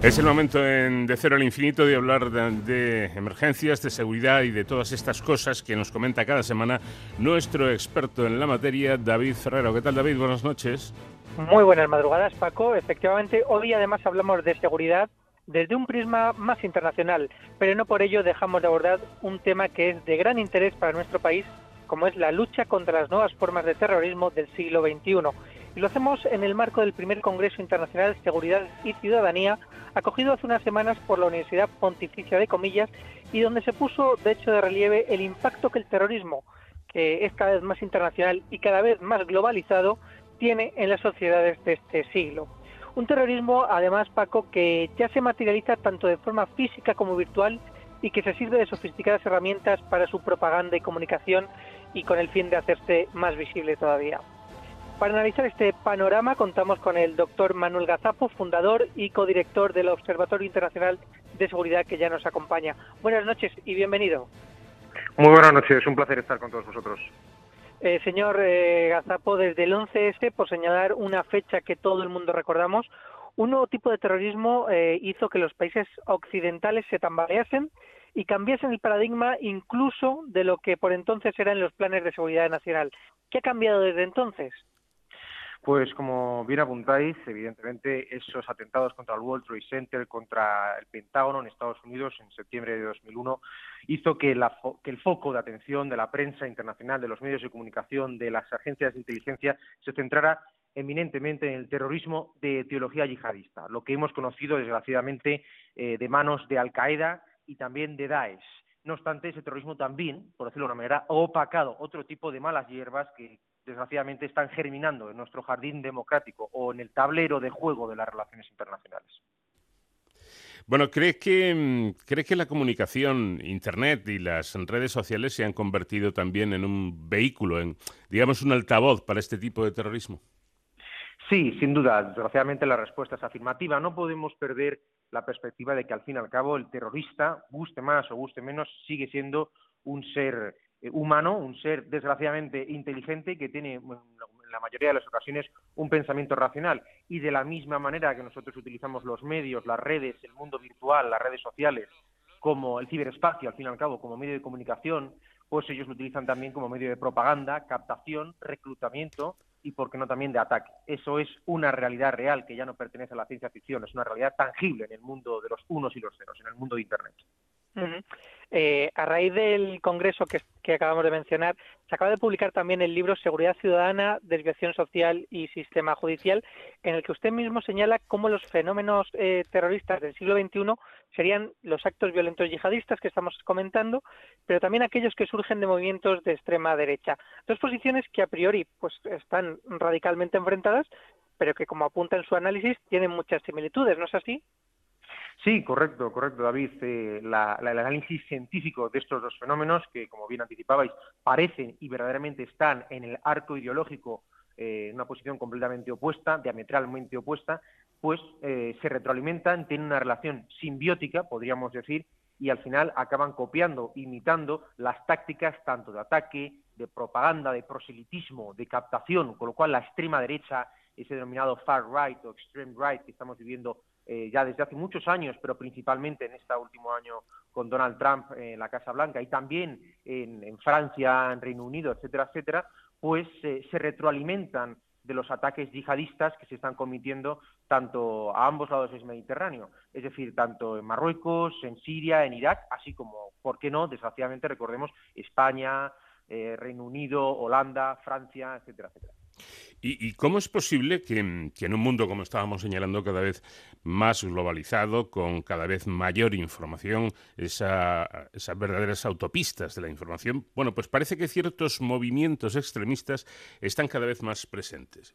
Es el momento en De Cero al Infinito de hablar de, emergencias, de seguridad y de todas estas cosas que nos comenta cada semana nuestro experto en la materia, David Ferrero. ¿Qué tal, David? Buenas noches. Muy buenas madrugadas, Paco. Efectivamente, hoy además hablamos de seguridad desde un prisma más internacional, pero no por ello dejamos de abordar un tema que es de gran interés para nuestro país, como es la lucha contra las nuevas formas de terrorismo del siglo XXI y lo hacemos en el marco del primer Congreso Internacional de Seguridad y Ciudadanía, acogido hace unas semanas por la Universidad Pontificia de Comillas, y donde se puso de hecho de relieve el impacto que el terrorismo, que es cada vez más internacional y cada vez más globalizado, tiene en las sociedades de este siglo. Un terrorismo, además, Paco, que ya se materializa tanto de forma física como virtual y que se sirve de sofisticadas herramientas para su propaganda y comunicación y con el fin de hacerse más visible todavía. Para analizar este panorama contamos con el doctor Manuel Gazapo, fundador y codirector del Observatorio Internacional de Seguridad que ya nos acompaña. Buenas noches y bienvenido. Muy buenas noches, es un placer estar con todos vosotros. Eh, señor eh, Gazapo, desde el 11S, por señalar una fecha que todo el mundo recordamos, un nuevo tipo de terrorismo eh, hizo que los países occidentales se tambaleasen y cambiasen el paradigma incluso de lo que por entonces eran los planes de seguridad nacional. ¿Qué ha cambiado desde entonces? Pues como bien apuntáis, evidentemente esos atentados contra el World Trade Center, contra el Pentágono en Estados Unidos en septiembre de 2001, hizo que, que, el foco de atención de la prensa internacional, de los medios de comunicación, de las agencias de inteligencia, se centrara eminentemente en el terrorismo de teología yihadista, lo que hemos conocido desgraciadamente eh, de manos de Al Qaeda y también de Daesh. No obstante, ese terrorismo también, por decirlo de una manera, ha opacado otro tipo de malas hierbas que desgraciadamente están germinando en nuestro jardín democrático o en el tablero de juego de las relaciones internacionales. Bueno, ¿cree que, mm, ¿cree que la comunicación, Internet y las redes sociales se han convertido también en un vehículo, en, digamos, un altavoz para este tipo de terrorismo? Sí, sin duda. Desgraciadamente la respuesta es afirmativa. No podemos perder la perspectiva de que al fin y al cabo el terrorista, guste más o guste menos, sigue siendo un ser eh, humano, un ser desgraciadamente inteligente que tiene en la mayoría de las ocasiones un pensamiento racional y de la misma manera que nosotros utilizamos los medios, las redes, el mundo virtual, las redes sociales como el ciberespacio, al fin y al cabo, como medio de comunicación, pues ellos lo utilizan también como medio de propaganda, captación, reclutamiento y, por qué no, también de ataque. Eso es una realidad real que ya no pertenece a la ciencia ficción, es una realidad tangible en el mundo de los unos y los ceros, en el mundo de Internet. Eh, a raíz del congreso que, acabamos de mencionar, se acaba de publicar también el libro Seguridad Ciudadana, Desviación Social y Sistema Judicial, en el que usted mismo señala cómo los fenómenos eh, terroristas del siglo XXI serían los actos violentos yihadistas que estamos comentando, pero también aquellos que surgen de movimientos de extrema derecha. Dos posiciones que a priori pues, están radicalmente enfrentadas, pero que, como apunta en su análisis, tienen muchas similitudes, ¿no es así? Sí, correcto, correcto, David. Eh, el análisis científico de estos dos fenómenos, que como bien anticipabais, parecen y verdaderamente están en el arco ideológico eh, en una posición completamente opuesta, diametralmente opuesta, pues eh, se retroalimentan, tienen una relación simbiótica, podríamos decir, y al final acaban copiando, imitando las tácticas tanto de ataque, de propaganda, de proselitismo, de captación, con lo cual la extrema derecha, ese denominado far right o extreme right que estamos viviendo eh, ya desde hace muchos años, pero principalmente en este último año con Donald Trump en la Casa Blanca y también en, Francia, en Reino Unido, etcétera, etcétera, pues eh, se retroalimentan de los ataques yihadistas que se están cometiendo tanto a ambos lados del Mediterráneo, es decir, tanto en Marruecos, en Siria, en Irak, así como, ¿por qué no? Desgraciadamente recordemos España, eh, Reino Unido, Holanda, Francia, etcétera, etcétera. ¿Y, cómo es posible que, en un mundo, como estábamos señalando, cada vez más globalizado, con cada vez mayor información, esas verdaderas autopistas de la información, bueno, pues parece que ciertos movimientos extremistas están cada vez más presentes?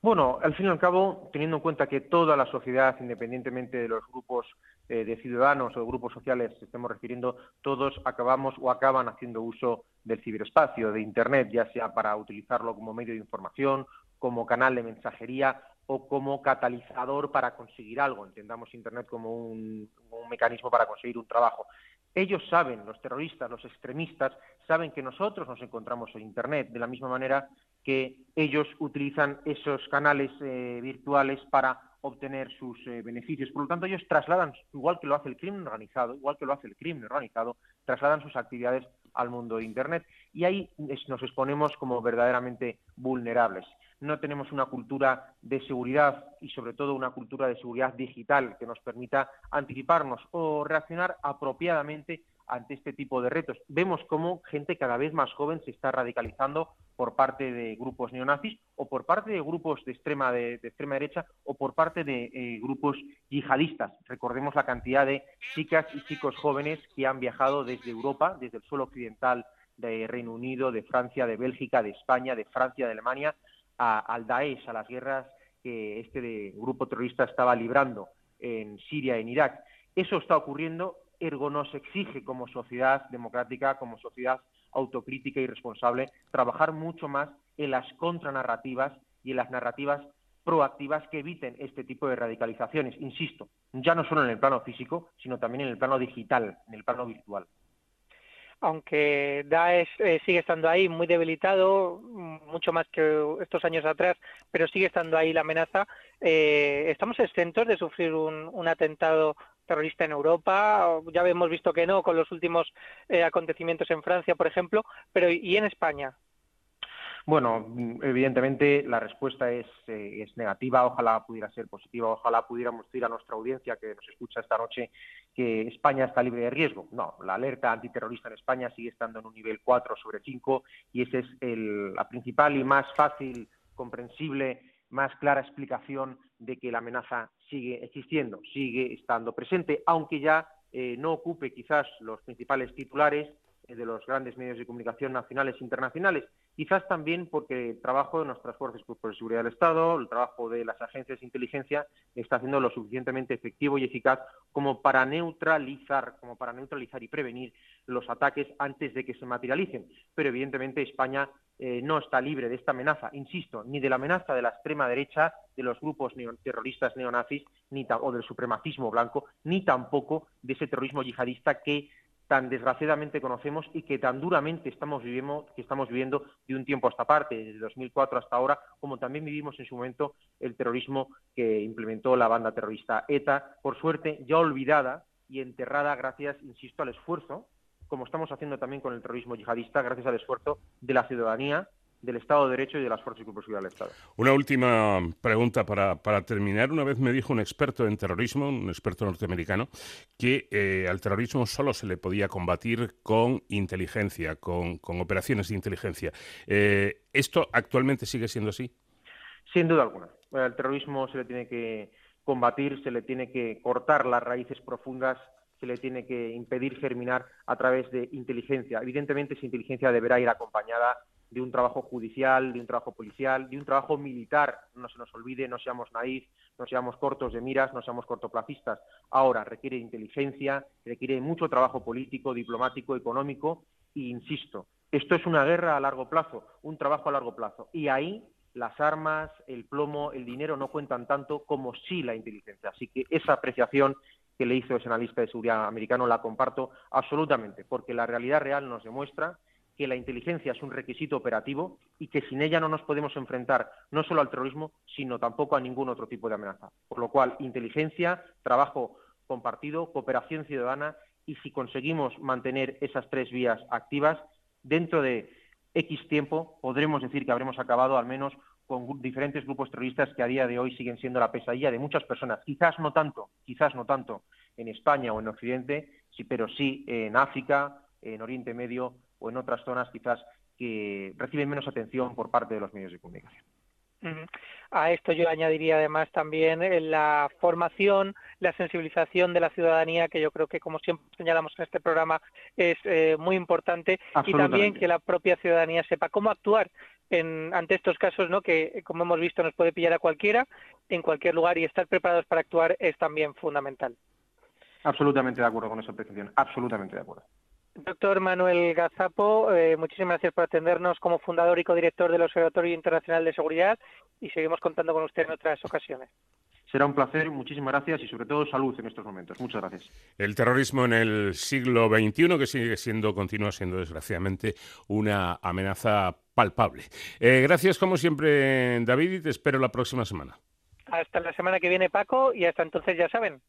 Bueno, al fin y al cabo, teniendo en cuenta que toda la sociedad, independientemente de los grupos eh, de ciudadanos o de grupos sociales estemos refiriendo, todos acabamos o acaban haciendo uso del ciberespacio, de Internet, ya sea para utilizarlo como medio de información, como canal de mensajería o como catalizador para conseguir algo. Entendamos Internet como un, un mecanismo para conseguir un trabajo. Ellos saben, los terroristas, los extremistas, saben que nosotros nos encontramos en Internet, de la misma manera que ellos utilizan esos canales eh, virtuales para obtener sus eh, beneficios. Por lo tanto, ellos trasladan, igual que lo hace el crimen organizado, igual que lo hace el crimen organizado, trasladan sus actividades al mundo de Internet y ahí nos exponemos como verdaderamente vulnerables. No tenemos una cultura de seguridad y sobre todo una cultura de seguridad digital que nos permita anticiparnos o reaccionar apropiadamente ante este tipo de retos. Vemos cómo gente cada vez más joven se está radicalizando por parte de grupos neonazis o por parte de grupos de extrema, de, extrema derecha o por parte de eh, grupos yihadistas. Recordemos la cantidad de chicas y chicos jóvenes que han viajado desde Europa, desde el suelo occidental de Reino Unido, de Francia, de Bélgica, de España, de Francia, de Alemania, al Daesh, a las guerras que este grupo terrorista estaba librando en Siria, en Irak. Eso está ocurriendo ergo nos exige como sociedad democrática, como sociedad autocrítica y responsable, trabajar mucho más en las contranarrativas y en las narrativas proactivas que eviten este tipo de radicalizaciones, insisto, ya no solo en el plano físico, sino también en el plano digital, en el plano virtual. Aunque Daesh eh, sigue estando ahí muy debilitado, mucho más que estos años atrás, pero sigue estando ahí la amenaza, eh, ¿estamos exentos de sufrir un atentado terrorista en Europa. Ya hemos visto que no con los últimos eh, acontecimientos en Francia, por ejemplo, pero ¿y en España? Bueno, evidentemente la respuesta es, eh, es, negativa, ojalá pudiera ser positiva, ojalá pudiéramos decir a nuestra audiencia que nos escucha esta noche que España está libre de riesgo. No, la alerta antiterrorista en España sigue estando en un nivel 4 sobre 5 y esa es el, la principal y más fácil, comprensible más clara explicación de que la amenaza sigue existiendo, sigue estando presente, aunque ya eh, no ocupe quizás los principales titulares eh, de los grandes medios de comunicación nacionales e internacionales, quizás también porque el trabajo de nuestras fuerzas de seguridad del Estado, el trabajo de las agencias de inteligencia está haciendo lo suficientemente efectivo y eficaz como para neutralizar, como para neutralizar y prevenir los ataques antes de que se materialicen. Pero evidentemente España eh, no está libre de esta amenaza, insisto, ni de la amenaza de la extrema derecha, de los grupos terroristas neonazis, ni o del supremacismo blanco, ni tampoco de ese terrorismo yihadista que tan desgraciadamente conocemos y que tan duramente estamos viviendo, que estamos viviendo de un tiempo a esta parte, desde 2004 hasta ahora, como también vivimos en su momento el terrorismo que implementó la banda terrorista ETA, por suerte ya olvidada y enterrada gracias, insisto, al esfuerzo como estamos haciendo también con el terrorismo yihadista, gracias al esfuerzo de la ciudadanía, del Estado de Derecho y de las fuerzas y cuerpos del Estado. Una última pregunta para, terminar. Una vez me dijo un experto en terrorismo, un experto norteamericano, que eh, al terrorismo solo se le podía combatir con inteligencia, con, operaciones de inteligencia. Eh, ¿Esto actualmente sigue siendo así? Sin duda alguna. Al terrorismo se le tiene que combatir, se le tiene que cortar las raíces profundas se le tiene que impedir germinar a través de inteligencia. Evidentemente, esa inteligencia deberá ir acompañada de un trabajo judicial, de un trabajo policial, de un trabajo militar. No se nos olvide, no seamos naif, no seamos cortos de miras, no seamos cortoplacistas. Ahora requiere inteligencia, requiere mucho trabajo político, diplomático, económico e insisto, esto es una guerra a largo plazo, un trabajo a largo plazo. Y ahí las armas, el plomo, el dinero no cuentan tanto como sí la inteligencia. Así que esa apreciación que le hizo ese analista de seguridad americano la comparto absolutamente, porque la realidad real nos demuestra que la inteligencia es un requisito operativo y que sin ella no nos podemos enfrentar no solo al terrorismo, sino tampoco a ningún otro tipo de amenaza. Por lo cual, inteligencia, trabajo compartido, cooperación ciudadana y si conseguimos mantener esas tres vías activas, dentro de X tiempo podremos decir que habremos acabado al menos con diferentes grupos terroristas que a día de hoy siguen siendo la pesadilla de muchas personas. Quizás no tanto, quizás no tanto en España o en Occidente, sí, pero sí en África, en Oriente Medio o en otras zonas quizás que reciben menos atención por parte de los medios de comunicación. A esto yo añadiría además también eh, la formación, la sensibilización de la ciudadanía, que yo creo que, como siempre señalamos en este programa, es eh, muy importante, y también que la propia ciudadanía sepa cómo actuar en, ante estos casos, ¿no? que, como hemos visto, nos puede pillar a cualquiera, en cualquier lugar, y estar preparados para actuar es también fundamental. Absolutamente de acuerdo con esa apreciación, absolutamente de acuerdo. Doctor Manuel Gazapo, eh, muchísimas gracias por atendernos como fundador y codirector del Observatorio Internacional de Seguridad y seguimos contando con usted en otras ocasiones. Será un placer, muchísimas gracias y sobre todo salud en estos momentos. Muchas gracias. El terrorismo en el siglo XXI, que sigue siendo, continúa siendo desgraciadamente una amenaza palpable. Eh, gracias como siempre, David, y te espero la próxima semana. Hasta la semana que viene, Paco, y hasta entonces ya saben,